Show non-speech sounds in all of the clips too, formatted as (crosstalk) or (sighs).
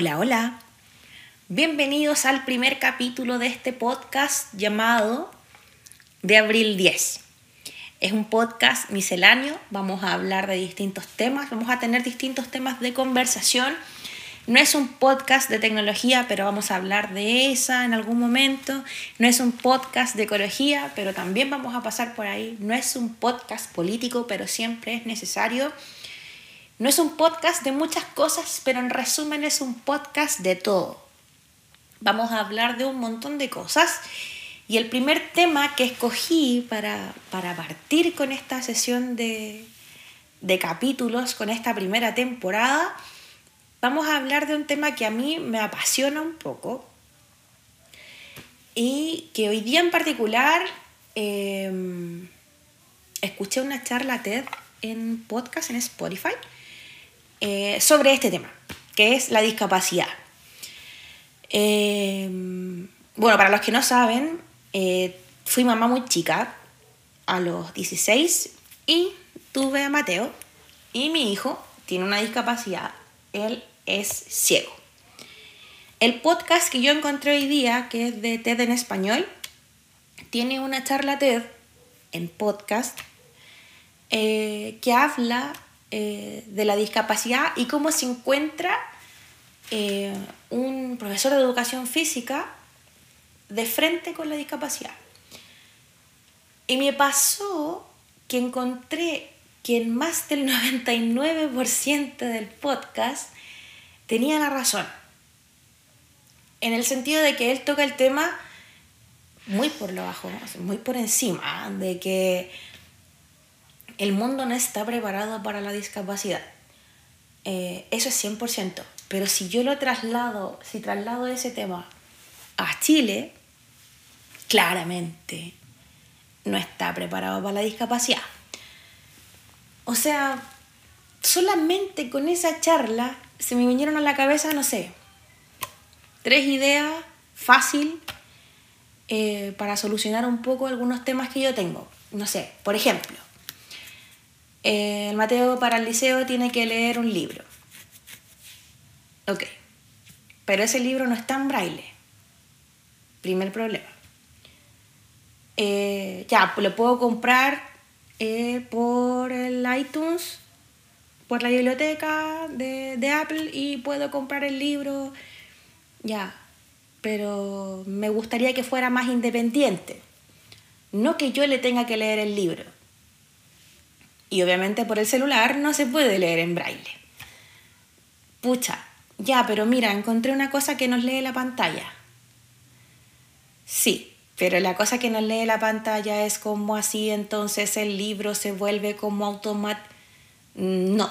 Hola, hola. Bienvenidos al primer capítulo de este podcast llamado De Abril 10. Es un podcast misceláneo, vamos a hablar de distintos temas, vamos a tener distintos temas de conversación. No es un podcast de tecnología, pero vamos a hablar de esa en algún momento. No es un podcast de ecología, pero también vamos a pasar por ahí. No es un podcast político, pero siempre es necesario no es un podcast de muchas cosas, pero en resumen es un podcast de todo. Vamos a hablar de un montón de cosas. Y el primer tema que escogí para, partir con esta sesión de, de capítulos, con esta primera temporada, vamos a hablar de un tema que a mí me apasiona un poco y que hoy día en particular em, escuché una charla TED en podcast en Spotify eh, sobre este tema, que es la discapacidad. Eh, bueno, para los que no saben, eh, fui mamá muy chica, a los 16, y tuve a Mateo, y mi hijo tiene una discapacidad, él es ciego. El podcast que yo encontré hoy día, que es de TED en español, tiene una charla TED en podcast que habla eh, de la discapacidad y cómo se encuentra eh, un profesor de educación física de frente con la discapacidad. Y me pasó que encontré que en más del (laughs) 99% del podcast tenía la razón. En el sentido de que él toca el tema muy por lo bajo, muy por encima, de que el mundo no está preparado para la discapacidad. Eh, eso es 100%. Pero si yo lo traslado, si traslado ese tema a Chile, claramente no está preparado para la discapacidad. O sea, solamente con esa charla se me vinieron a la cabeza, no sé, tres ideas fácil eh, para solucionar un poco algunos temas que yo tengo. No sé, por ejemplo, el Mateo para el liceo tiene que leer un libro. Ok, pero ese libro no está en braille. Primer problema. Eh, ya, lo puedo comprar eh, por el iTunes, por la biblioteca de Apple y puedo comprar el libro. Ya, pero me gustaría que fuera más independiente. No que yo le tenga que leer el libro y obviamente por el celular no se puede leer en braille. Pucha, ya, pero mira, encontré una cosa que nos lee la pantalla. Sí, pero la cosa que nos lee la pantalla es como así, entonces el libro se vuelve como automático. No,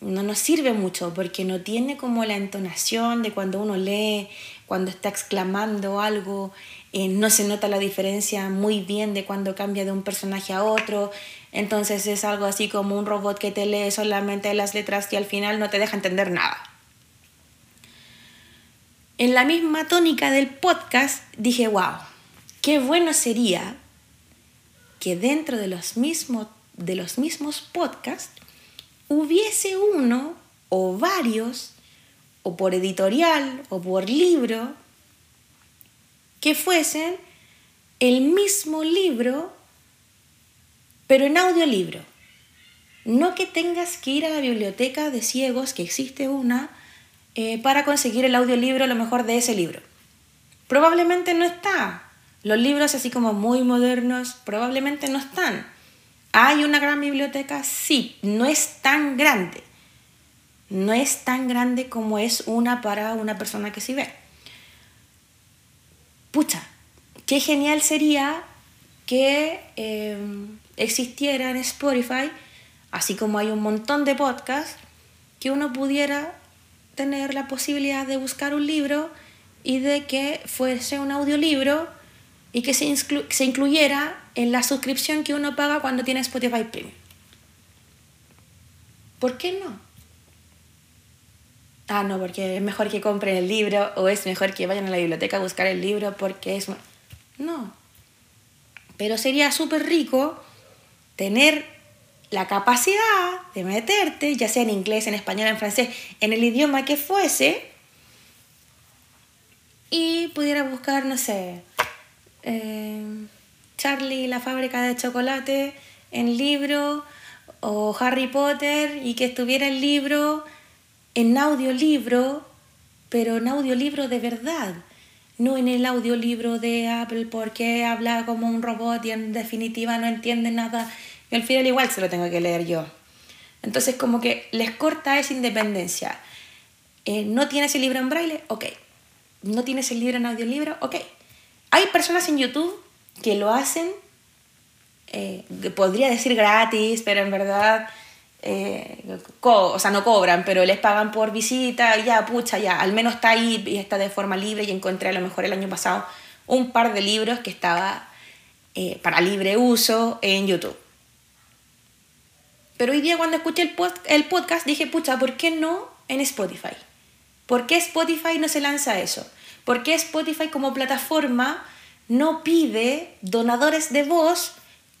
no nos sirve mucho porque no tiene como la entonación de cuando uno lee, cuando está exclamando algo, eh, no se nota la diferencia muy bien de cuando cambia de un personaje a otro, entonces es algo así como un robot que te lee solamente las letras y al final no te deja entender nada. En la misma tónica del podcast dije, wow, qué bueno sería que dentro de los, mismos, de los mismos podcasts hubiese uno o varios, o por editorial o por libro, que fuesen el mismo libro pero en audiolibro. No que tengas que ir a la biblioteca de ciegos, que existe una, eh, para conseguir el audiolibro lo mejor de ese libro. Probablemente no está. Los libros así como muy modernos probablemente no están. ¿Hay una gran biblioteca? Sí, no es tan grande. No es tan grande como es una para una persona que sí ve. Pucha, qué genial sería que em, existiera en Spotify, así como hay un montón de podcasts, que uno pudiera tener la posibilidad de buscar un libro y de que fuese un audiolibro y que se, incluyera en la suscripción que uno paga cuando tiene Spotify Premium. ¿Por qué no? Ah, no, porque es mejor que compren el libro o es mejor que vayan a la biblioteca a buscar el libro porque es... No, pero sería súper rico tener la capacidad de meterte, ya sea en inglés, en español, en francés, en el idioma que fuese, y pudiera buscar, no sé, eh, Charlie la fábrica de chocolate en libro o Harry Potter y que estuviera el libro en audiolibro, pero en audiolibro de verdad, no en el audiolibro de Apple porque habla como un robot y en definitiva no entiende nada y al final igual se lo tengo que leer yo. Entonces como que les corta esa independencia. Eh, ¿No tienes el libro en braille? Ok. ¿No tienes el libro en audiolibro? Ok. Hay personas en YouTube que lo hacen, eh, podría decir gratis, pero en verdad, eh, o sea, no cobran, pero les pagan por visita, ya, pucha, ya, al menos está ahí y está de forma libre y encontré a lo mejor el año pasado un par de libros que estaba eh, para libre uso en YouTube. Pero hoy día cuando escuché el, el podcast dije, pucha, ¿por qué no en Spotify? ¿Por qué Spotify no se lanza eso? ¿Por qué Spotify como plataforma no pide donadores de voz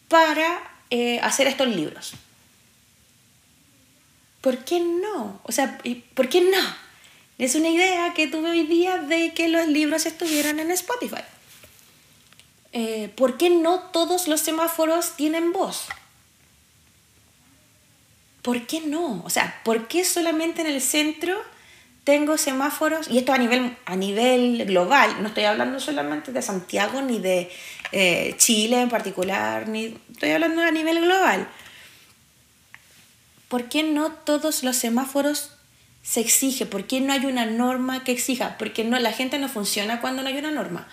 para eh, hacer estos libros. ¿Por qué no? O sea, ¿por qué no? Es una idea que tuve hoy día de que los libros estuvieran en Spotify. Eh, ¿Por qué no todos los semáforos tienen voz? ¿Por qué no? O sea, ¿por qué solamente en el centro tengo semáforos, y esto a nivel, a nivel global, no estoy hablando solamente de Santiago ni de eh, Chile en particular, ni estoy hablando a nivel global. ¿Por qué no todos los semáforos se exige? ¿Por qué no hay una norma que exija? Porque no, la gente no funciona cuando no hay una norma.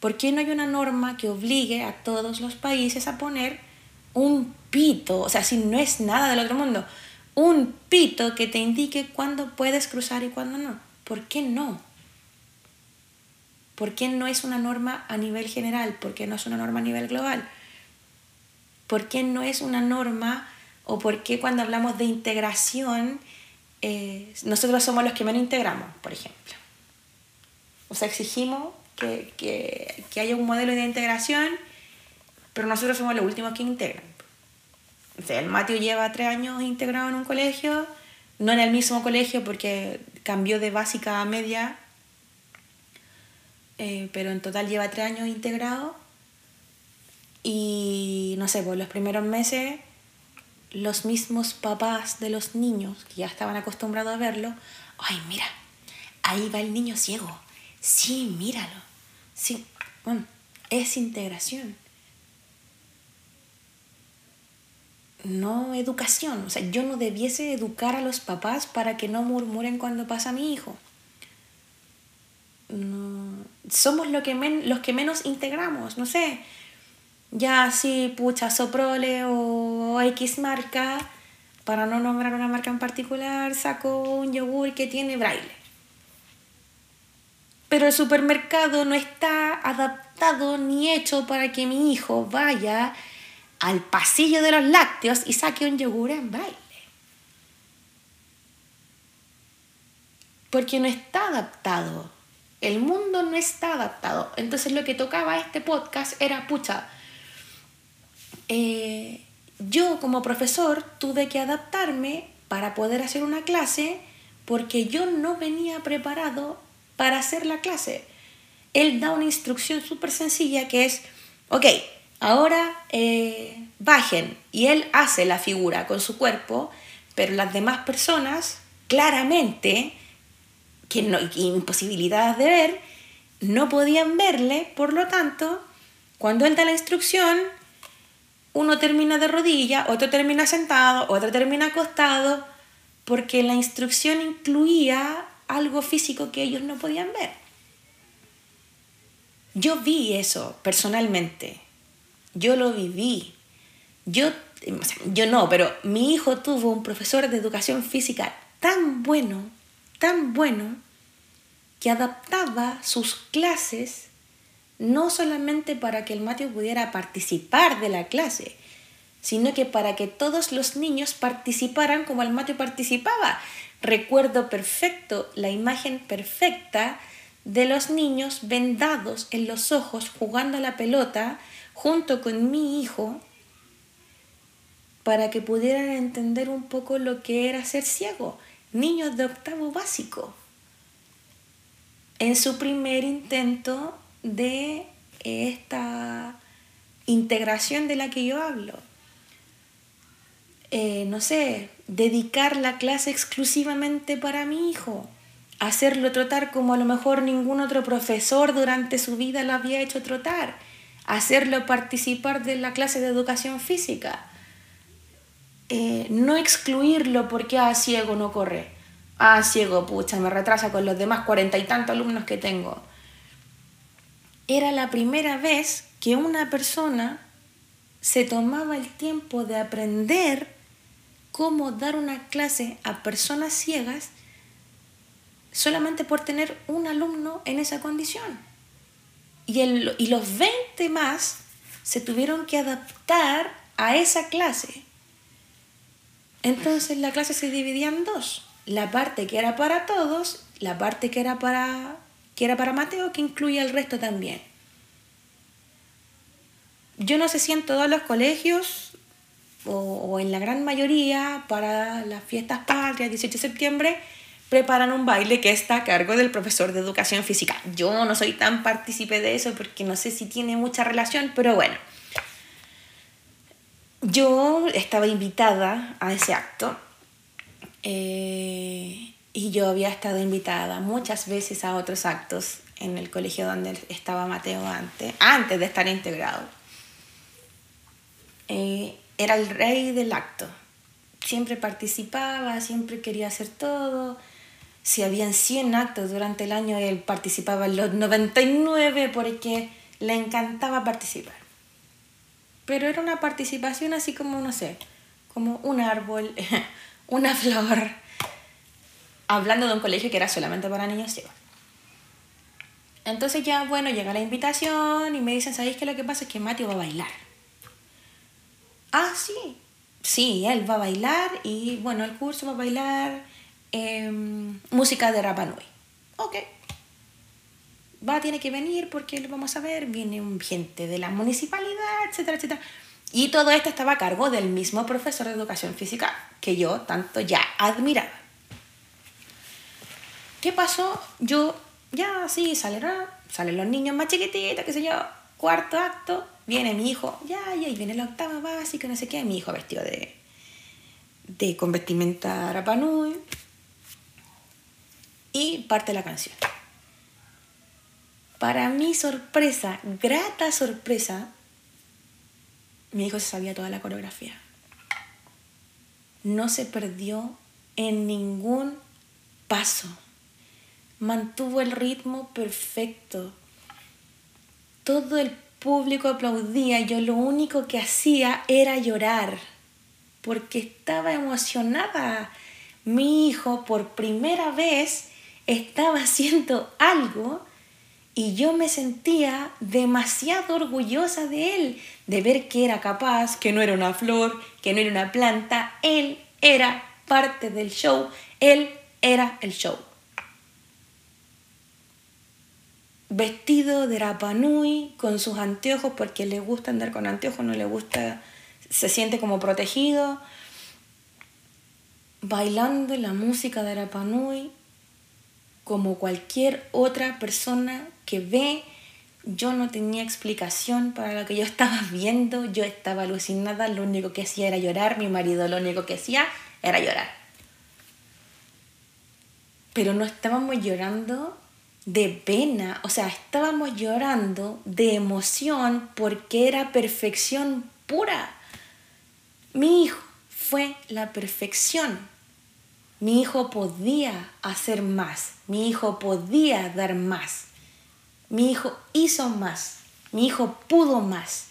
¿Por qué no hay una norma que obligue a todos los países a poner un pito? O sea, si no es nada del otro mundo un pito que te indique cuándo puedes cruzar y cuándo no. ¿Por qué no? ¿Por qué no es una norma a nivel general? ¿Por qué no es una norma a nivel global? ¿Por qué no es una norma o por qué cuando hablamos de integración eh, nosotros somos los que menos integramos, por ejemplo? O sea, exigimos que, que, que haya un modelo de integración, pero nosotros somos los últimos que integran el Mateo lleva tres años integrado en un colegio, no en el mismo colegio porque cambió de básica a media, eh, pero en total lleva tres años integrado. Y no sé, por pues los primeros meses, los mismos papás de los niños que ya estaban acostumbrados a verlo, ay, mira, ahí va el niño ciego. Sí, míralo. Sí, bueno, es integración. no educación. O sea, yo no debiese educar a los papás para que no murmuren cuando pasa mi hijo. Somos lo que los que menos integramos, no sé. Ya así, pucha, Soprole o X marca, para no nombrar una marca en particular, saco un yogur que tiene braille. Pero el supermercado no está adaptado ni hecho para que mi hijo vaya al pasillo de los lácteos y saque un yogur en braille. Porque no está adaptado. El mundo no está adaptado. Entonces lo que tocaba este podcast era, pucha, eh, yo como profesor tuve que adaptarme para poder hacer una clase porque yo no venía preparado para hacer la clase. Él da una instrucción súper sencilla que es, ok, ahora eh, bajen. Y él hace la figura con su cuerpo, pero las demás personas, claramente, que no, imposibilidades de ver, no podían verle, por lo tanto, cuando entra la instrucción, uno termina de rodilla, otro termina sentado, otro termina acostado, porque la instrucción incluía algo físico que ellos no podían ver. Yo vi eso personalmente yo lo viví. Yo, yo no, pero mi hijo tuvo un profesor de educación física tan bueno, tan bueno, que adaptaba sus clases no solamente para que el Mateo pudiera participar de la clase, sino que para que todos los niños participaran como el Mateo participaba. Recuerdo perfecto la imagen perfecta de los niños vendados en los ojos jugando a la pelota junto con mi hijo para que pudieran entender un poco lo que era ser ciego, niños de octavo básico. en su primer intento de esta integración de la que yo hablo. Eh, no sé, dedicar la clase exclusivamente para mi hijo, hacerlo trotar como a lo mejor ningún otro profesor durante su vida lo había hecho trotar, hacerlo participar de la clase de educación física, eh, no excluirlo porque, ah, ciego no corre, ah, ciego, pucha, me retrasa con los demás cuarenta y tantos alumnos que tengo. Era la primera vez que una persona se tomaba el tiempo de aprender cómo dar una clase a personas ciegas solamente por tener un alumno en esa condición. Y, el, y los 20 más se tuvieron que adaptar a esa clase. Entonces la clase se dividía en dos. La parte que era para todos, la parte que era para, que era para Mateo, que incluye al resto también. Yo no sé si en todos los colegios o, en la gran mayoría para las fiestas patrias, 18 de septiembre, preparan un baile que está a cargo del profesor de educación física. Yo no soy tan partícipe de eso porque no sé si tiene mucha relación, pero bueno. Yo estaba invitada a ese acto eh, y yo había estado invitada muchas veces a otros actos en el colegio donde estaba Mateo antes, antes de estar integrado. Eh, era el rey del acto. Siempre participaba, siempre quería hacer todo si habían 100 actos durante el año, él participaba en los 99 porque le encantaba participar. Pero era una participación así como, no sé, como un árbol, (laughs) una flor, hablando de un colegio que era solamente para niños ciegos. Entonces ya, bueno, llega la invitación y me dicen, ¿sabéis qué lo que pasa? Es que Mati va a bailar. Ah, sí. Sí, él va a bailar y bueno, el curso va a bailar Em, música de Rapanui. Ok. Va, tiene que venir porque lo vamos a ver, viene un gente de la municipalidad, etcétera, etcétera. Y todo esto estaba a cargo del mismo profesor de educación física que yo tanto ya admiraba. ¿Qué pasó? Yo, ya, sí, salen, salen los niños más chiquititos, qué sé yo, cuarto acto, viene mi hijo, ya, ya, y viene la octava básica, no sé qué, mi hijo vestido de, de con vestimenta Rapanui, y parte la canción. Para mi sorpresa, grata sorpresa, mi hijo se sabía toda la coreografía. No se perdió en ningún paso. Mantuvo el ritmo perfecto. Todo el público aplaudía. Yo lo único que hacía era llorar porque estaba emocionada. Mi hijo por primera vez estaba haciendo algo y yo me sentía demasiado orgullosa de él, de ver que era capaz, que no era una flor, que no era una planta, él era parte del show, él era el show. Vestido de Rapanui, con sus anteojos, porque le gusta andar con anteojos, no le gusta, se siente como protegido, bailando la música de Rapanui, como cualquier otra persona que ve. Yo no tenía explicación para lo que yo estaba (laughs) viendo, yo estaba alucinada, lo único que hacía era llorar, mi marido lo único que hacía era llorar. Pero no estábamos llorando de pena, o sea, estábamos llorando de emoción porque era perfección pura. Mi hijo fue la perfección. Mi hijo podía hacer más, mi hijo podía dar más, mi hijo hizo más, mi hijo pudo más.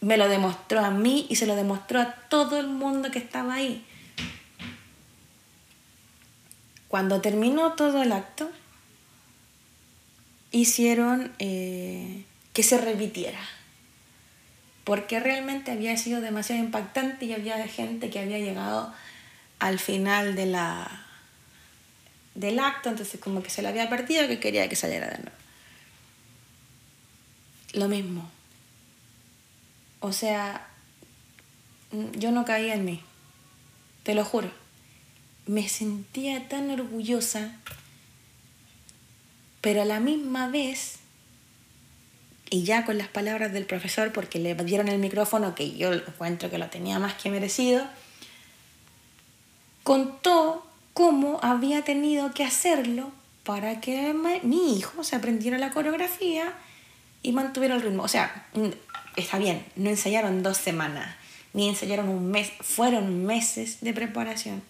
Me lo demostró a mí y se lo demostró a todo el mundo que estaba ahí. Cuando terminó todo el acto, hicieron eh, que se repitiera, porque realmente había sido demasiado impactante y había gente que había llegado al final de la, del acto, entonces como que se lo había perdido que quería que saliera de nuevo. Lo mismo. O sea, yo no caía en mí, te lo juro. Me sentía tan orgullosa Pero a la misma vez, y ya con las palabras del profesor, porque le dieron el micrófono, que yo encuentro que lo tenía más que merecido, contó cómo había tenido que hacerlo para que mi hijo se aprendiera la coreografía y mantuviera el ritmo. O sea, está bien, no ensayaron dos semanas, ni ensayaron un mes, fueron meses de preparación.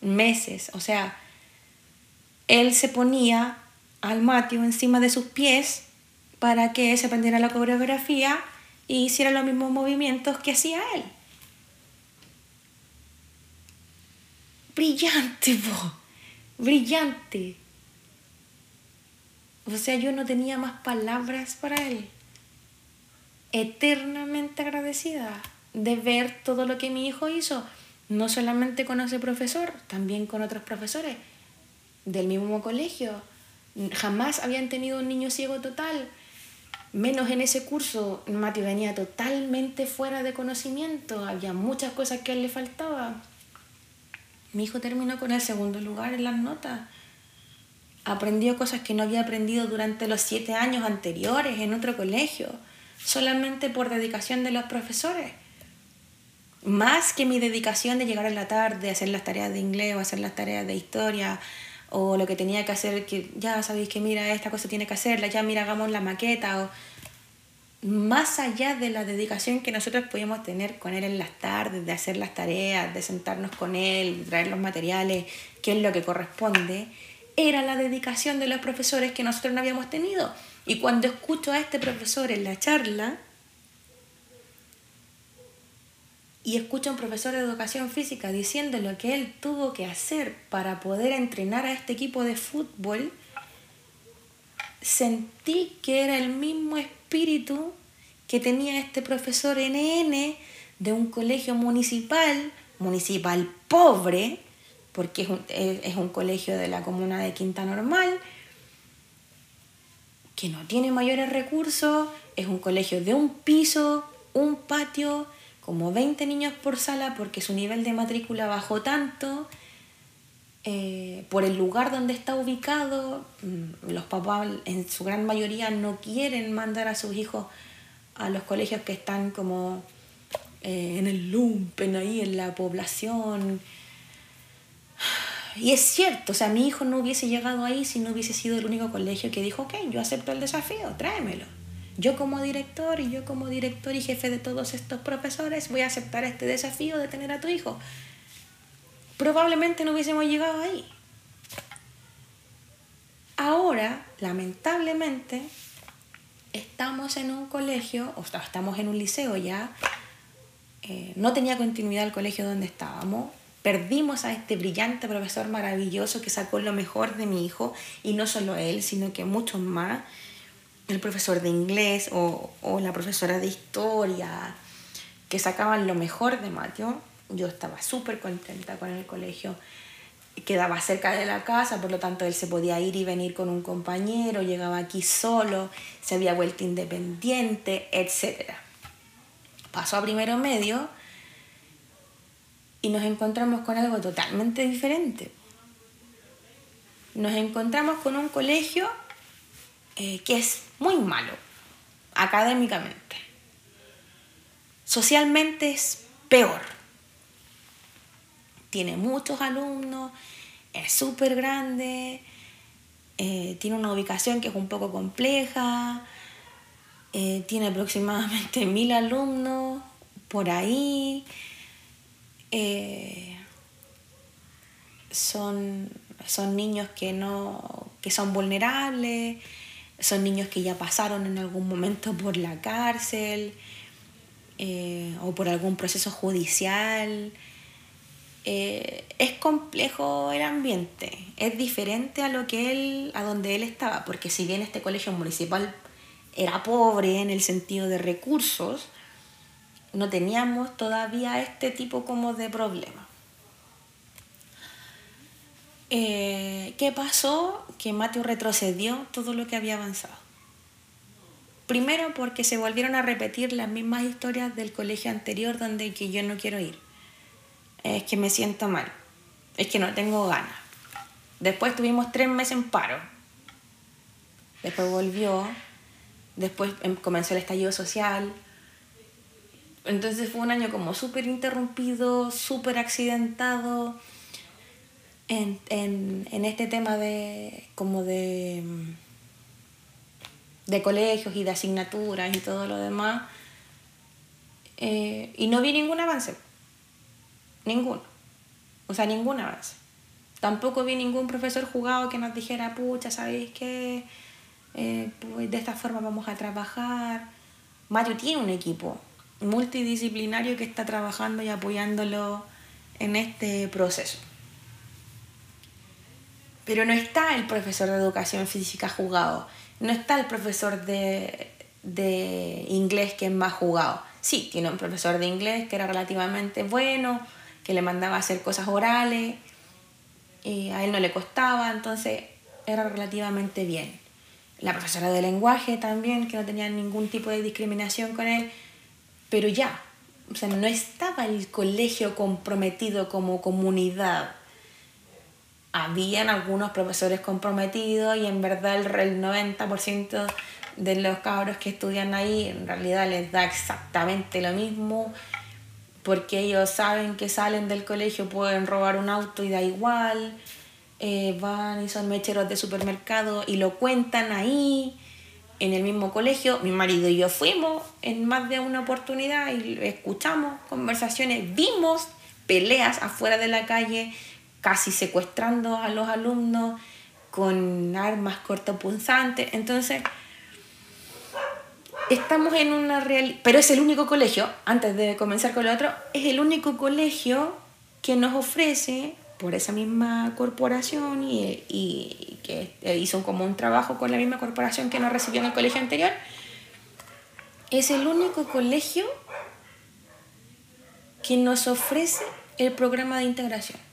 Meses, o sea, él se ponía al Mateo encima de sus pies para que se aprendiera la coreografía y hiciera los mismos movimientos que hacía él. Brillante, brillante. O sea, yo no tenía más palabras para él. Eternamente agradecida de ver todo lo que mi hijo hizo, no solamente con ese profesor, también con otros profesores del mismo colegio. Jamás habían tenido un niño ciego total, menos en ese curso. Mati venía totalmente fuera de conocimiento, había muchas cosas que a él le faltaba. Mi hijo terminó con el segundo lugar en las notas aprendió cosas que no había aprendido durante los siete años anteriores en otro colegio, solamente por dedicación de los profesores. Más que mi dedicación de llegar a la tarde, hacer las tareas de inglés o hacer las tareas de historia, o lo que tenía que hacer, que ya sabéis que mira, esta cosa tiene que hacerla, ya mira, hagamos la maqueta, o más allá de la dedicación que nosotros podíamos tener con él en las tardes, de hacer las tareas, de sentarnos con él, traer los materiales, que es lo que corresponde, era la dedicación de los profesores que nosotros no habíamos tenido. Y cuando escucho a este profesor en la charla, y escucho a un profesor de educación física diciendo lo que él tuvo que hacer para poder entrenar a este equipo de fútbol, sentí que era el mismo espíritu que tenía este profesor NN de un colegio municipal, municipal pobre, porque es un, es un colegio de la comuna de Quinta Normal, que no tiene mayores recursos, es un colegio de un piso, un patio, como 20 niños por sala porque su nivel de matrícula bajó tanto, eh, por el lugar donde está ubicado, mm, los papás en su gran mayoría no quieren mandar a sus hijos a los colegios que están como eh, en el lumpen, ahí en la población, (sighs) y es cierto, o sea, mi hijo no hubiese llegado ahí si no hubiese sido el único colegio que dijo, ok, yo acepto el desafío, tráemelo. Yo como director y yo como director y jefe de todos estos profesores voy a aceptar este desafío de tener a tu hijo. Probablemente no hubiésemos llegado ahí. Ahora, lamentablemente, estamos en un colegio, o estamos en un liceo ya, eh, no tenía continuidad el colegio donde estábamos, Perdimos a este brillante profesor maravilloso que sacó lo mejor de mi hijo, y no solo él, sino que muchos más. El profesor de inglés o, o la profesora de historia, que sacaban lo mejor de Mateo. Yo estaba súper contenta con el colegio. Quedaba cerca de la casa, por lo tanto él se podía ir y venir con un compañero, llegaba aquí solo, se había vuelto independiente, etc. Pasó a primero medio y nos encontramos con algo totalmente diferente. Nos encontramos con un colegio eh, que es muy malo, académicamente. Socialmente es peor. Tiene muchos alumnos, es súper grande, eh, tiene una ubicación que es un poco compleja, eh, tiene aproximadamente (laughs) mil alumnos por ahí. Son, son niños que, no, que son vulnerables, son niños que ya pasaron en algún momento por la cárcel eh, o por algún proceso judicial. Eh, es complejo el ambiente, es diferente a lo que él, a donde él estaba, porque si bien este colegio municipal era pobre en el sentido de recursos, no teníamos todavía este tipo como de problema. Eh, ¿Qué pasó? Que Mateo retrocedió todo lo que había avanzado. Primero porque se volvieron a repetir las mismas historias del colegio anterior donde que yo no quiero ir. Es que me siento mal. Es que no tengo ganas. Después tuvimos tres meses en paro. después volvió, después em- comenzó el estallido social. Entonces fue un año como súper interrumpido, súper accidentado en, en, en este tema de como de, de colegios y de asignaturas y todo lo demás. Eh, y no vi ningún avance. Ninguno. O sea, ningún avance. Tampoco vi ningún profesor jugado que nos dijera, pucha, ¿sabéis qué? Eh, pues de esta forma vamos a trabajar. Mario tiene un equipo multidisciplinario que está trabajando y apoyándolo en este proceso. Pero no está el profesor de educación física jugado, no está el profesor de, de inglés que es más jugado. Sí, tiene un profesor de inglés que era relativamente bueno, que le mandaba a hacer cosas orales, y a él no le costaba, entonces era relativamente bien. La profesora de lenguaje también, que no tenía ningún tipo de discriminación con él, pero ya, o sea, no estaba el colegio comprometido como comunidad. Habían algunos profesores comprometidos y en verdad el, el 90% de los cabros que estudian ahí en realidad les da exactamente lo mismo porque ellos saben que salen del colegio, pueden robar un auto y da igual, eh, van y son mecheros de supermercado y lo cuentan ahí, en el mismo colegio. Mi marido y yo fuimos en más de una oportunidad y escuchamos conversaciones, vimos peleas afuera de la calle, casi secuestrando a los alumnos con armas cortopunzantes. Entonces, estamos en una real... Pero es el único colegio, antes de comenzar con lo otro, es el único colegio que nos ofrece, por esa misma corporación y, y que hizo como un trabajo con la misma corporación que nos recibió en el colegio anterior, es el único colegio que nos ofrece el programa de integración.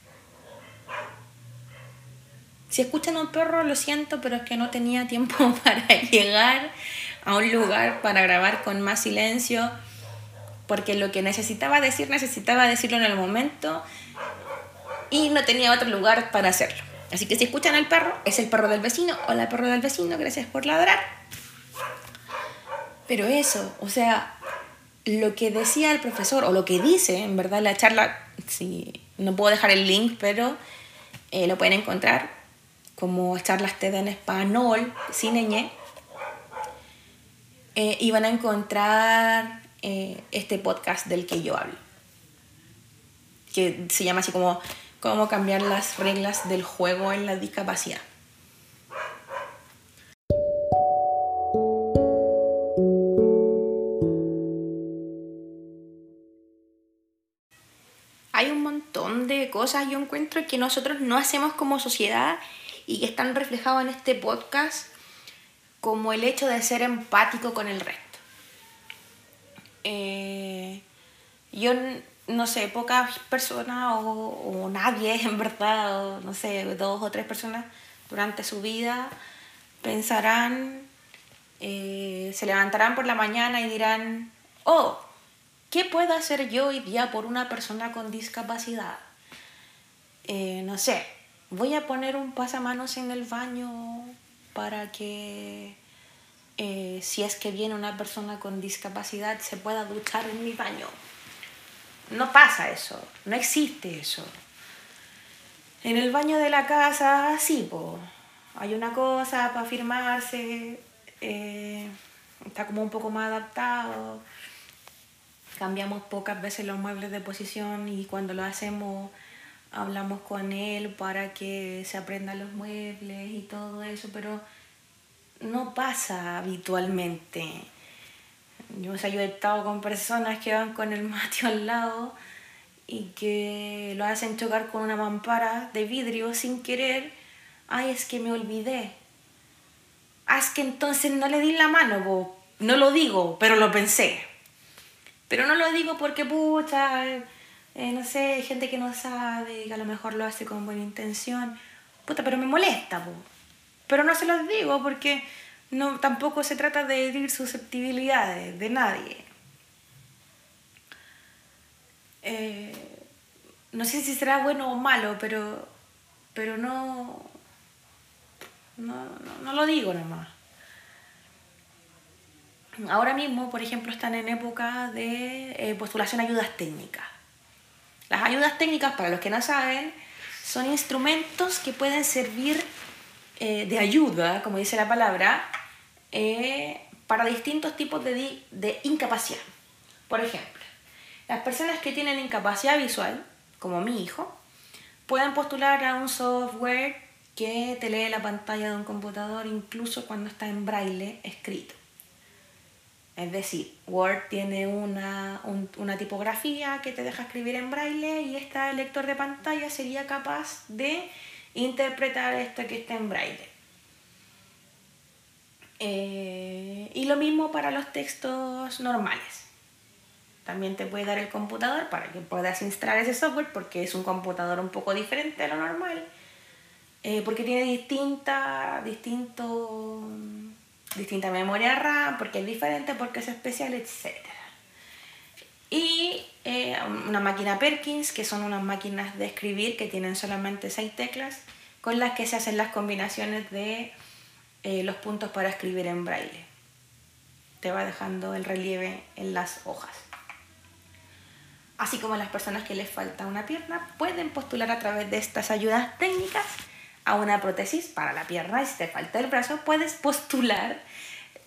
Si escuchan a un perro, lo siento, pero es que no tenía tiempo (laughs) para llegar a un lugar para grabar con más silencio, porque lo que necesitaba decir necesitaba decirlo en el momento y no tenía otro lugar para hacerlo. Así que si escuchan al perro, es el perro del vecino. Hola perro del vecino, gracias por ladrar. Pero eso, o sea, lo que decía el profesor, o lo que dice, en verdad, la charla, si no puedo dejar el link, pero eh, lo pueden encontrar como charlas TED en español, sin ñ, eh, y van a encontrar eh, este podcast del que yo hablo, que se llama así como cómo cambiar las reglas del juego en la discapacidad. Hay un montón de cosas yo encuentro que nosotros no hacemos como sociedad y que están reflejados en este podcast como el hecho de ser empático con el resto. Eh, yo no sé, pocas personas o, nadie (laughs) en verdad, no sé, dos o tres personas durante su vida pensarán, eh, se levantarán por la mañana y dirán, oh, ¿qué puedo hacer yo hoy día por una persona con discapacidad? Eh, no sé, voy a poner un pasamanos en el baño para que eh, si es que viene una persona con discapacidad se pueda duchar en mi baño. No pasa eso, no existe eso. En el baño de la casa, sí, po, hay una cosa para firmarse, eh, está como un poco más adaptado. Cambiamos pocas veces los muebles de posición y cuando lo hacemos hablamos con él para que se aprendan los muebles y todo eso, pero no pasa habitualmente. Yo, o yo he estado con personas que van con el matio al lado y que lo hacen chocar con una mampara de vidrio sin querer. Ay, es que me olvidé. Ah, es que entonces no le di la mano, no lo digo, pero lo pensé. Pero no lo digo porque, pucha, eh, no sé, gente que no sabe, que a lo mejor lo hace con buena intención. Puta, pero me molesta, bo. Pero no se los digo porque no, tampoco se trata de herir susceptibilidades de nadie. Eh, no sé si será bueno o malo, pero, pero no, no, no, no lo digo nomás. ahora mismo, por ejemplo, están en época de eh, postulación a ayudas técnicas. Las ayudas técnicas, para los que no saben, son instrumentos que pueden servir eh, de ayuda, como dice la palabra, eh, para distintos tipos de, de incapacidad. Por ejemplo, las personas que tienen incapacidad visual, como mi hijo, pueden postular a un software que te lee la pantalla de un computador incluso cuando está en braille escrito. Es decir, Word tiene una, una, tipografía que te deja escribir en braille y este lector de pantalla sería capaz de interpretar esto que está en braille. Eh, y lo mismo para los textos normales. También te puede dar el computador para que puedas instalar ese software porque es un computador un poco diferente a lo normal. Eh, porque tiene distinta, distinto, distinta memoria RAM, porque es diferente, porque es especial, etc. Y eh, una máquina Perkins, que son unas máquinas de escribir que tienen solamente seis teclas, con las que se hacen las combinaciones de eh, los puntos para escribir en braille. Te va dejando el relieve en las hojas. Así como las personas que les falta una pierna pueden postular a través de estas ayudas técnicas a una prótesis para la pierna y si te falta el brazo puedes postular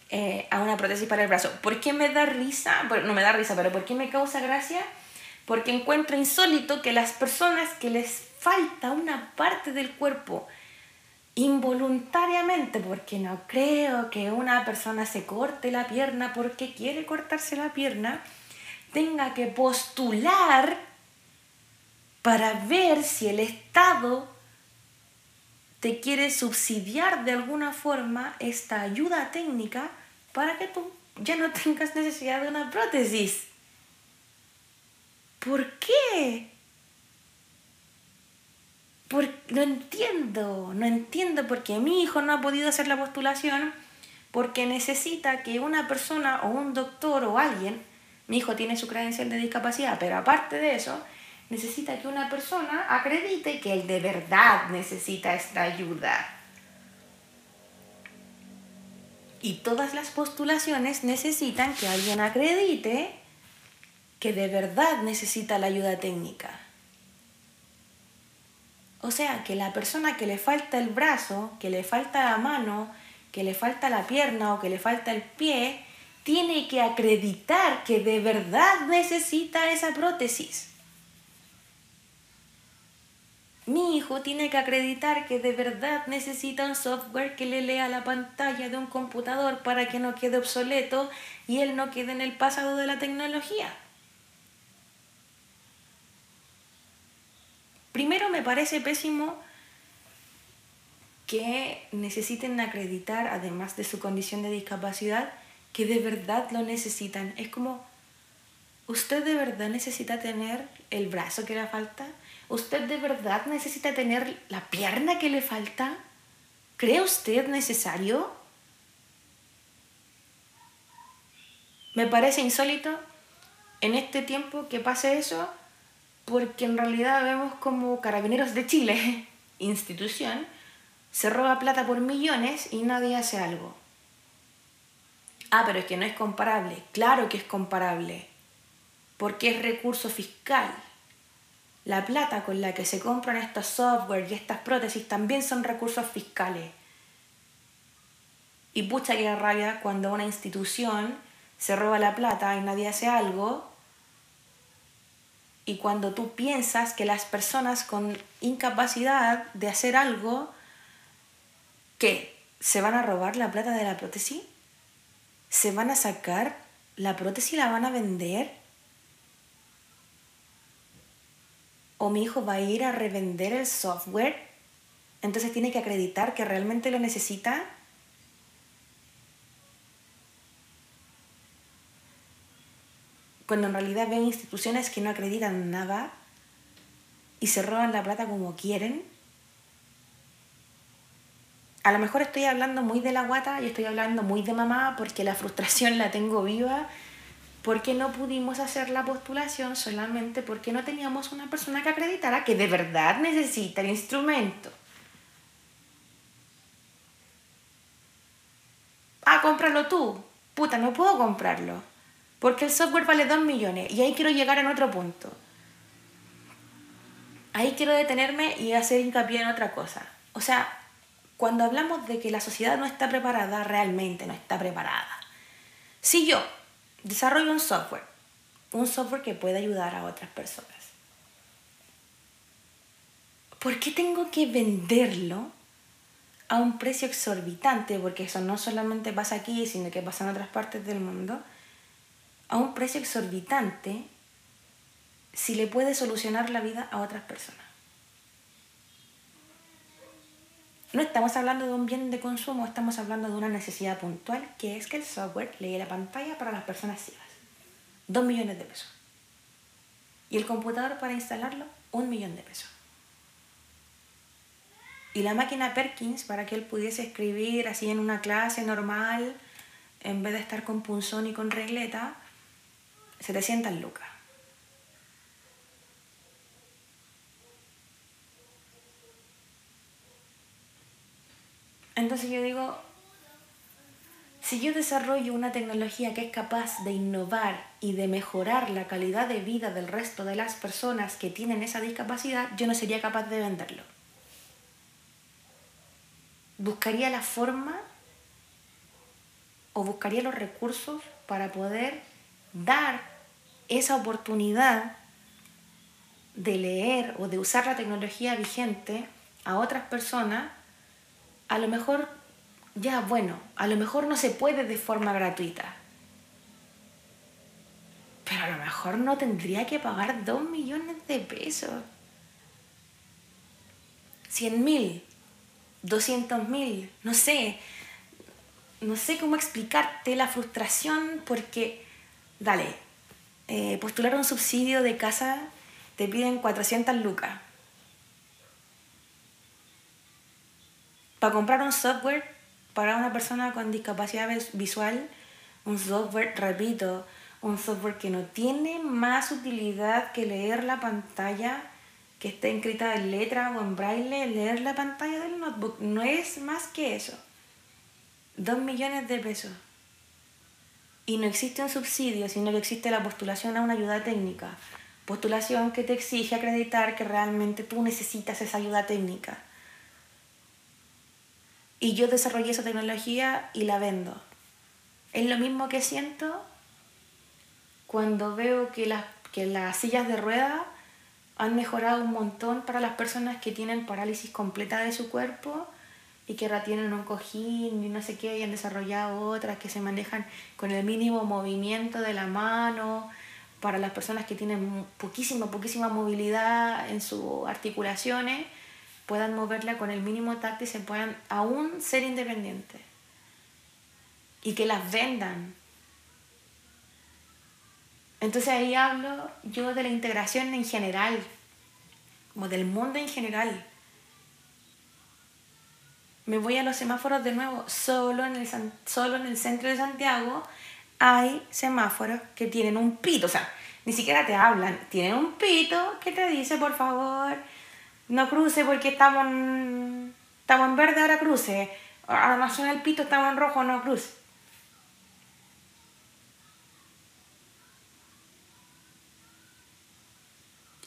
eh, a una prótesis para el brazo. ¿Por qué me da risa? no me da risa, pero ¿por qué me causa gracia? Porque encuentro insólito que las personas que les falta una parte del cuerpo involuntariamente, porque no creo que una persona se corte la pierna porque quiere cortarse la pierna, tenga que postular para ver si el Estado te quiere subsidiar de alguna forma esta ayuda técnica para que tú ya no (laughs) tengas necesidad de una prótesis. ¿Por qué? no entiendo, no entiendo por qué mi hijo no ha podido hacer la postulación porque necesita que una persona o un doctor o alguien mi hijo tiene su credencial de discapacidad, pero aparte de eso, necesita que una persona acredite que él de verdad necesita esta ayuda. Y todas las postulaciones necesitan que alguien acredite que de verdad necesita la ayuda técnica. O sea, que la persona que le falta el brazo, que le falta la mano, que le falta la pierna o que le falta el pie, tiene que acreditar que de verdad necesita esa prótesis. Mi hijo tiene que acreditar que de verdad necesita un software que le lea la pantalla de un computador para que no quede obsoleto y él no quede en el pasado de la tecnología. Primero me parece pésimo que necesiten acreditar, además de su condición de discapacidad, que de verdad lo necesitan. Es como, ¿usted de verdad necesita tener el brazo que le falta? ¿Usted de verdad necesita tener la pierna que le falta? ¿Cree usted necesario? Me parece insólito en este tiempo que pase eso, porque en realidad vemos como Carabineros de Chile, (laughs) institución, se roba plata por millones y nadie hace algo. Ah, pero es que no es comparable. Claro que es comparable, porque es recurso fiscal. La plata con la que se compran estos software y estas prótesis también son recursos fiscales. Y pucha que rabia cuando una institución se roba la plata y nadie hace algo. Y cuando tú piensas que las personas con incapacidad de hacer algo, ¿qué? ¿Se van a robar la plata de la prótesis? se van a sacar la prótesis y la van a vender. O mi hijo va a ir a revender el software. Entonces tiene que acreditar que realmente lo necesita. Cuando en realidad ven instituciones que no acreditan nada y se roban la plata como quieren a lo mejor estoy hablando muy de la guata y estoy hablando muy de mamá porque la frustración la tengo viva, porque no pudimos hacer la postulación solamente porque no teníamos una persona que acreditara que de verdad necesita el instrumento. Ah, cómpralo tú. puta, no puedo comprarlo. Porque el software vale 2 millones y ahí quiero llegar en otro punto. Ahí quiero detenerme y hacer hincapié en otra cosa. O sea, cuando hablamos de que la sociedad no está preparada, realmente no está preparada. Si yo desarrollo un software, un software que pueda ayudar a otras personas, ¿por qué tengo que venderlo a un precio exorbitante? Porque eso no solamente pasa aquí, sino que pasa en otras partes del mundo. A un precio exorbitante si le puede solucionar la vida a otras personas. No estamos hablando de un bien de consumo, estamos hablando de una necesidad puntual, que es que el software lee la pantalla para las personas ciegas. Dos millones de pesos. Y el computador para instalarlo, un millón de pesos. Y la máquina Perkins para que él pudiese escribir así en una clase normal, en vez de estar con punzón y con regleta, 700 lucas. Entonces yo digo, si yo desarrollo una tecnología que es capaz de innovar y de mejorar la calidad de vida del resto de las personas que tienen esa discapacidad, yo no sería capaz de venderlo. Buscaría la forma o buscaría los recursos para poder dar esa oportunidad de leer o de usar la tecnología vigente a otras personas a lo mejor, ya bueno, a lo mejor no se puede de forma gratuita. Pero a lo mejor no tendría que pagar dos millones de pesos. Cien mil, doscientos mil, no sé. No sé cómo explicarte la frustración porque, dale, eh, postular un subsidio de casa te piden 400 lucas Para comprar un software para una persona con discapacidad visual, un software, repito, un software que no tiene más utilidad que leer la pantalla que esté escrita en letra o en braille, leer la pantalla del notebook. No es más que eso. Dos millones de pesos. Y no existe un subsidio, sino que existe la postulación a una ayuda técnica. Postulación que te exige acreditar que realmente tú necesitas esa ayuda técnica. Y yo desarrollé esa tecnología y la vendo. Es lo mismo que siento cuando veo que las, que las sillas de rueda han mejorado un montón para las personas que tienen parálisis completa de su cuerpo y que ahora tienen un cojín y no sé qué, y han desarrollado otras que se manejan con el mínimo movimiento de la mano, para las personas que tienen poquísima, poquísima movilidad en sus articulaciones puedan moverla con el mínimo tacto y se puedan aún ser independientes. Y que las vendan. Entonces ahí hablo yo de la integración en general, como del mundo en general. Me voy a los semáforos de nuevo. Solo en el, solo en el centro de Santiago hay semáforos que tienen un pito. O sea, ni siquiera te hablan. Tienen un pito que te dice, por favor, no cruce porque estamos en, estamos en verde, ahora cruce. Ahora suena el pito, estamos en rojo, no cruce.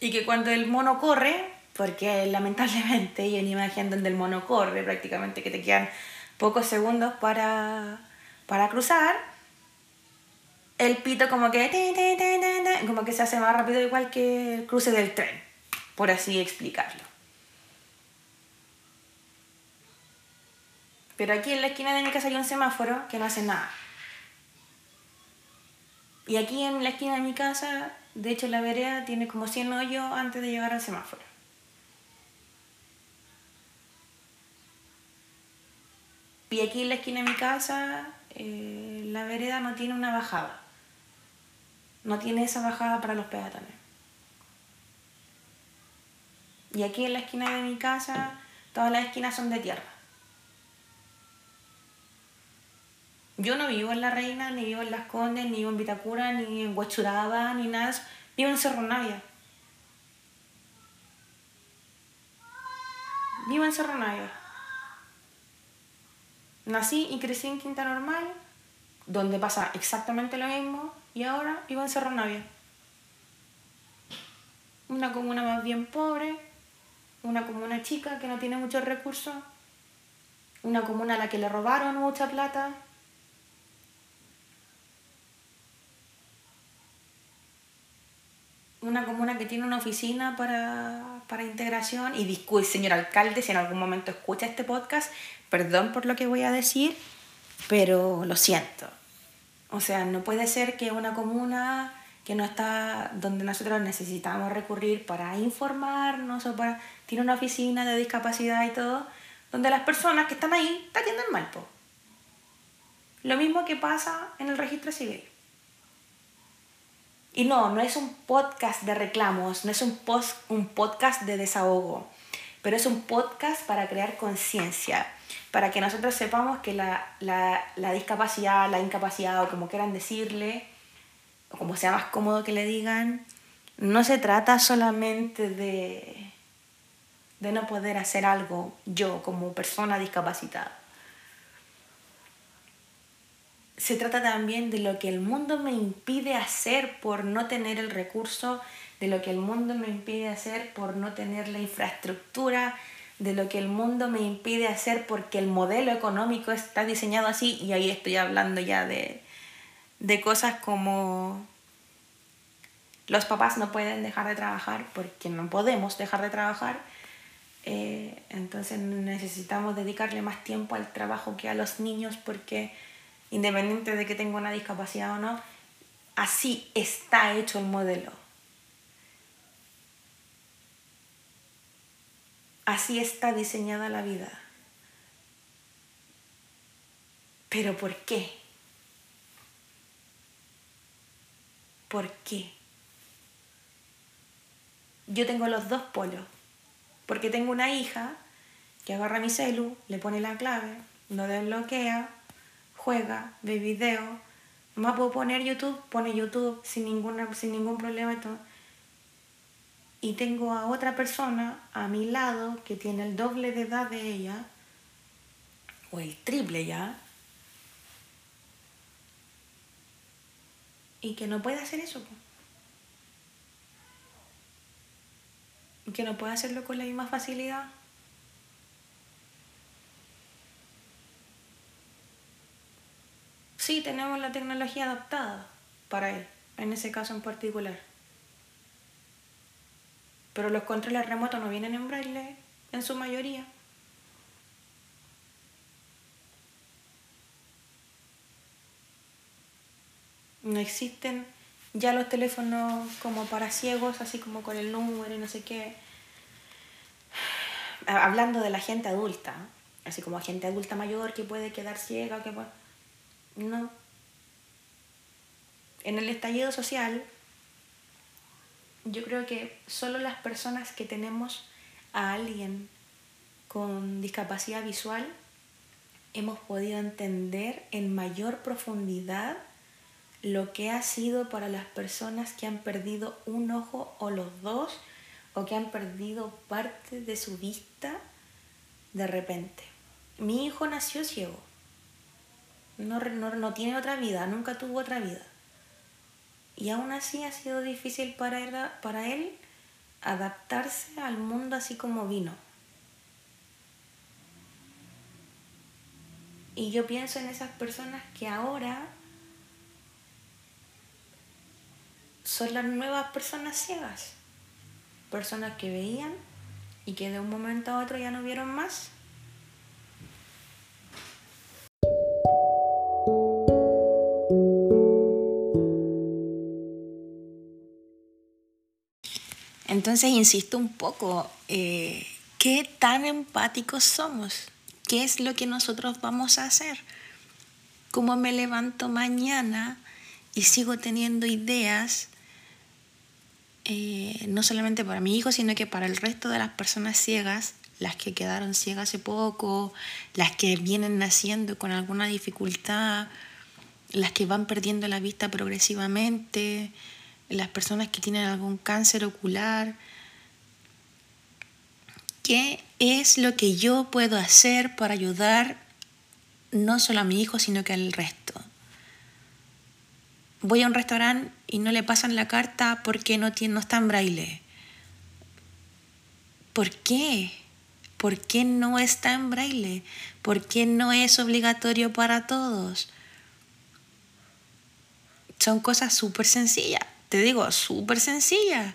Y que cuando el mono corre, porque lamentablemente hay una imagen donde el mono corre, prácticamente que te quedan pocos segundos para, para cruzar, el pito como que, como que se hace más rápido igual que el cruce del tren, por así explicarlo. Pero aquí en la esquina de mi casa hay un semáforo que no hace nada. Y aquí en la esquina de mi casa, de hecho la vereda tiene como 100 hoyos antes de llegar al semáforo. Y aquí en la esquina de mi casa, eh, la vereda no tiene una bajada. No tiene esa bajada para los peatones. Y aquí en la esquina de mi casa, todas las esquinas son de tierra. Yo no vivo en La Reina, ni vivo en Las Condes, ni vivo en Vitacura, ni en Huachuraba, ni nada. Vivo en Cerro Navia. Vivo en Cerro Navia. Nací y crecí en Quinta Normal, donde pasa exactamente lo mismo y ahora iba a Cerro Navia. Una comuna más bien pobre, una comuna chica que no tiene muchos recursos, una comuna a la que le robaron mucha plata. Una comuna que tiene una oficina para, para integración y disculpe, señor alcalde, si en algún momento escucha este podcast, perdón por lo que voy a decir, pero lo siento. O sea, no puede ser que una comuna que no está donde nosotros necesitamos recurrir para informarnos o para tiene una oficina de discapacidad y todo, donde las personas que están ahí te atienden mal. Po. Lo mismo que pasa en el registro civil. Y no, no es un podcast de reclamos, no es un, un podcast de desahogo, pero es un podcast para crear conciencia, para que nosotros sepamos que la, la, la discapacidad, la incapacidad o como quieran decirle, o como sea más cómodo que le digan, no se trata solamente de, de no poder hacer algo yo como persona discapacitada. Se trata también de lo que el mundo me impide hacer por no tener el recurso, de lo que el mundo me impide hacer por no tener la infraestructura, de lo que el mundo me impide hacer porque el modelo económico está diseñado así y ahí estoy hablando ya de, de cosas como los papás no pueden dejar de trabajar porque no podemos dejar de trabajar. Eh, entonces necesitamos dedicarle más tiempo al trabajo que a los niños porque independiente de que tenga una discapacidad o no, así está hecho el modelo. Así está diseñada la vida. Pero ¿por qué? ¿Por qué? Yo tengo los dos polos, porque tengo una hija que agarra mi celu, le pone la clave, lo desbloquea, juega, ve video. Más puedo poner YouTube, pone YouTube sin, ninguna, sin ningún problema. Y tengo a otra persona a mi lado que tiene el doble de edad de ella, o el triple ya, y que no puede hacer eso. Y que no puede hacerlo con la misma facilidad. Sí, tenemos la tecnología adaptada para él, en ese caso en particular. Pero los controles remotos no vienen en braille en su mayoría. No existen ya los teléfonos como para ciegos, así como con el número y no sé qué. (sighs) Hablando de la gente adulta, así como gente adulta mayor que puede quedar ciega, que puede... No. En el estallido social, yo creo que solo las personas que tenemos a alguien con discapacidad visual hemos podido entender en mayor profundidad lo que ha sido para las personas que han perdido un ojo o los dos o que han perdido parte de su vista de repente. Mi hijo nació ciego. No, no, tiene otra vida, nunca tuvo otra vida. Y aún así ha sido difícil para él, para él adaptarse al mundo así como vino. Y yo pienso en esas personas que ahora son las nuevas personas ciegas. Personas que veían y que de un momento a otro ya no vieron más. Entonces, insisto un poco, eh, ¿qué tan empáticos somos? ¿Qué es lo que nosotros vamos a hacer? ¿Cómo me levanto mañana y sigo teniendo ideas eh, no solamente para mi hijo, sino que para el resto de las personas ciegas, las que quedaron ciegas hace poco, las que vienen naciendo con alguna dificultad, las que van perdiendo la vista progresivamente, las personas que tienen algún cáncer ocular. ¿Qué es lo que yo puedo hacer para ayudar no solo a mi hijo, sino que al resto? voy a un restaurante y no le pasan la carta porque no, tiene, no está en braille. ¿Por qué? ¿Por qué no está en braille? ¿Por qué no es obligatorio para todos? Son cosas súper sencillas, te digo, súper sencillas,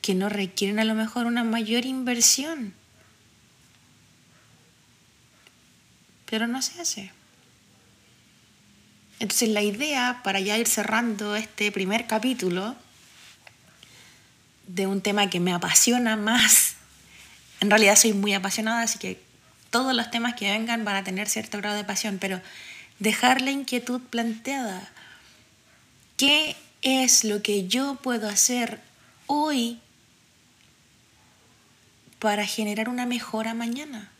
que no requieren a lo mejor una mayor inversión. Pero no se hace. Entonces la idea, para ya ir cerrando este primer capítulo, de un tema que me apasiona más, (laughs) en realidad soy muy apasionada, así que todos los temas que vengan van a tener cierto grado de pasión, pero dejar la inquietud planteada. ¿Qué es lo que yo puedo hacer hoy para generar una mejora mañana?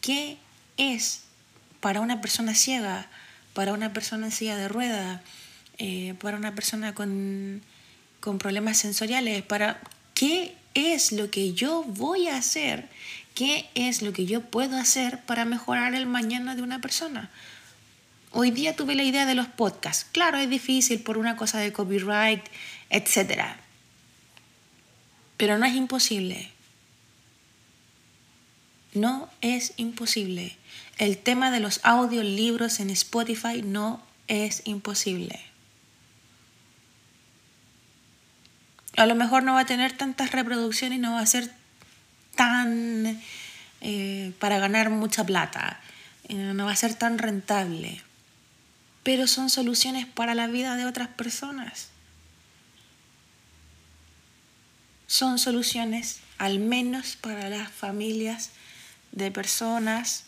¿Qué es para una persona ciega? para una persona en silla de rueda, eh, para una persona con, con problemas sensoriales, para qué es lo que yo voy a hacer, qué es lo que yo puedo hacer para mejorar el mañana de una persona. Hoy día tuve la idea de los podcasts. Claro, es difícil por una cosa de copyright, etc. Pero no es imposible. No es imposible. El tema de los audiolibros en Spotify no es imposible. A lo mejor no va a tener tantas reproducciones y no va a ser tan eh, para ganar mucha plata. Eh, no va a ser tan rentable. Pero son soluciones para la vida de otras personas. Son soluciones al menos para las familias de personas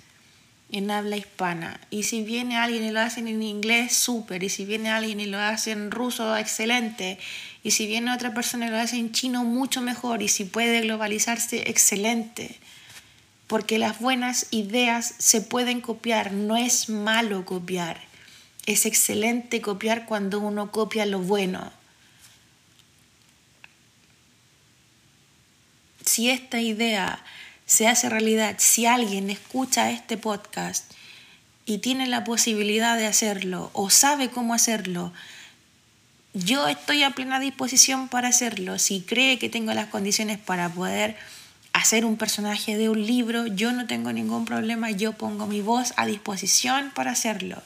en habla hispana. Y si viene alguien y lo hacen en inglés, súper. Y si viene alguien y lo hace en ruso, excelente. Y si viene otra persona y lo hace en chino, mucho mejor. Y si puede globalizarse, excelente. Porque las buenas ideas se pueden copiar. No es malo copiar. Es excelente copiar cuando uno copia lo bueno. Si esta idea se hace realidad, si alguien escucha este podcast y tiene la posibilidad de hacerlo o sabe cómo hacerlo, yo estoy a plena disposición para hacerlo. Si cree que tengo las condiciones para poder hacer un personaje de un libro, yo no tengo ningún problema, yo pongo mi voz a disposición para hacerlo.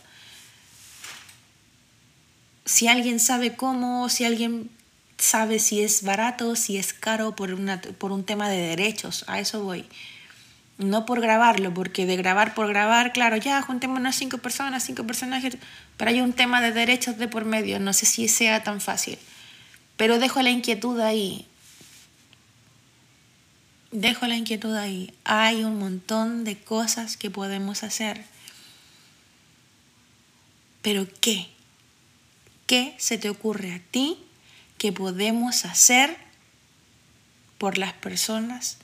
Si alguien sabe cómo, si alguien sabe si es barato, si es caro por, una, por un tema de derechos, a eso voy. No por grabarlo, porque de grabar por grabar, claro, ya juntémonos cinco personas, cinco personajes, pero hay un tema de derechos de por medio, no sé si sea tan fácil. Pero dejo la inquietud ahí. Dejo la inquietud ahí. Hay un montón de cosas que podemos hacer. Pero ¿qué? ¿Qué se te ocurre a ti que podemos hacer por las personas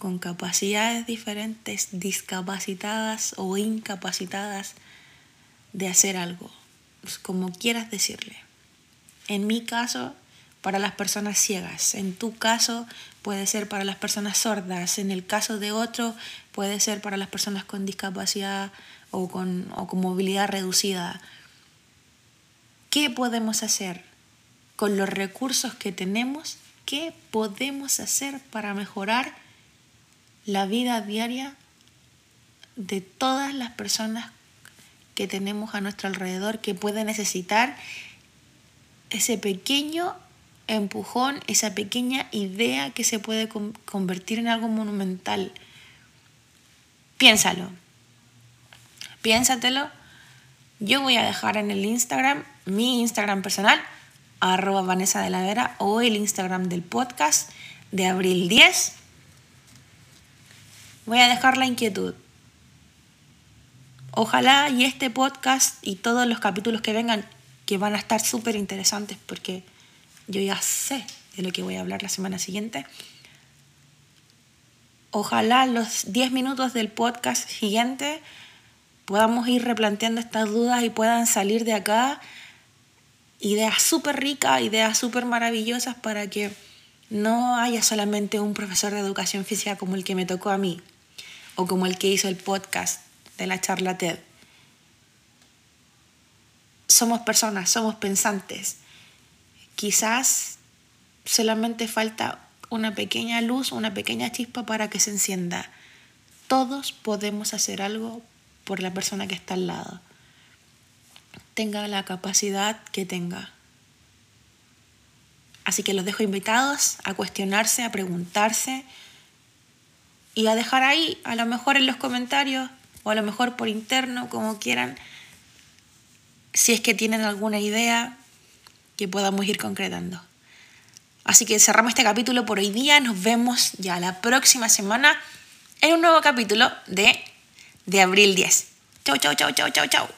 con capacidades diferentes, discapacitadas o incapacitadas de hacer algo, como quieras decirle. En mi caso, para las personas ciegas, en tu caso puede ser para las personas sordas, en el caso de otro puede ser para las personas con discapacidad o con, o con movilidad reducida. ¿Qué podemos hacer? con los recursos que tenemos, qué podemos hacer para mejorar la vida diaria de todas las personas que tenemos a nuestro alrededor que pueden necesitar ese pequeño empujón, esa pequeña idea que se puede convertir en algo monumental. Piénsalo. Piénsatelo. Yo voy a dejar en el Instagram, mi Instagram personal, arroba Vanessa de la Vera o el Instagram del podcast de abril 10. Voy a dejar la inquietud. Ojalá y este podcast y todos los capítulos que vengan, que van a estar súper interesantes porque yo ya sé de lo que voy a hablar la semana siguiente. Ojalá los 10 minutos del podcast siguiente podamos ir replanteando estas dudas y puedan salir de acá ideas súper ricas, ideas súper maravillosas para que no haya solamente un profesor de educación física como el que me tocó a mí o como el que hizo el podcast de la charla TED. somos personas, somos pensantes. Quizás solamente falta una pequeña luz, una pequeña chispa para que se encienda. Todos podemos hacer algo por la persona que está al lado. Tenga la capacidad que tenga. Así que los dejo invitados a cuestionarse, a preguntarse y a dejar ahí, a lo mejor en los comentarios o a lo mejor por interno, como quieran, si es que tienen alguna idea que podamos ir concretando. Así que cerramos este capítulo por hoy día. Nos vemos ya la próxima semana en un nuevo capítulo de, de abril 10. Chau, chau, chau, chau, chau, chau.